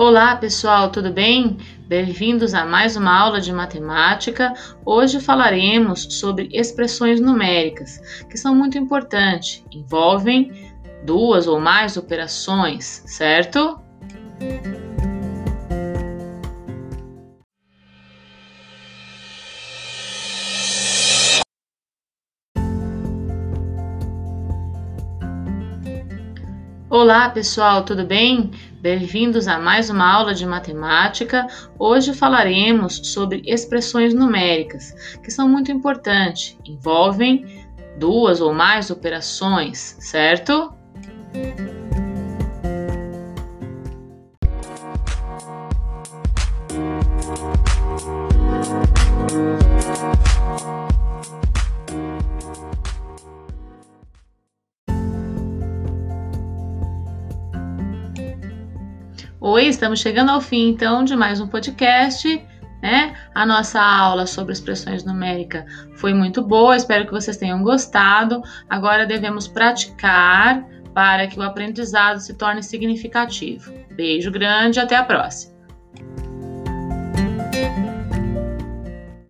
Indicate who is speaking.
Speaker 1: Olá pessoal, tudo bem? Bem-vindos a mais uma aula de matemática. Hoje falaremos sobre expressões numéricas, que são muito importantes, envolvem duas ou mais operações, certo? Olá pessoal, tudo bem? Bem-vindos a mais uma aula de matemática. Hoje falaremos sobre expressões numéricas, que são muito importantes, envolvem duas ou mais operações, certo? Oi, estamos chegando ao fim então de mais um podcast. Né? A nossa aula sobre expressões numéricas foi muito boa, espero que vocês tenham gostado. Agora devemos praticar para que o aprendizado se torne significativo. Beijo grande, até a próxima!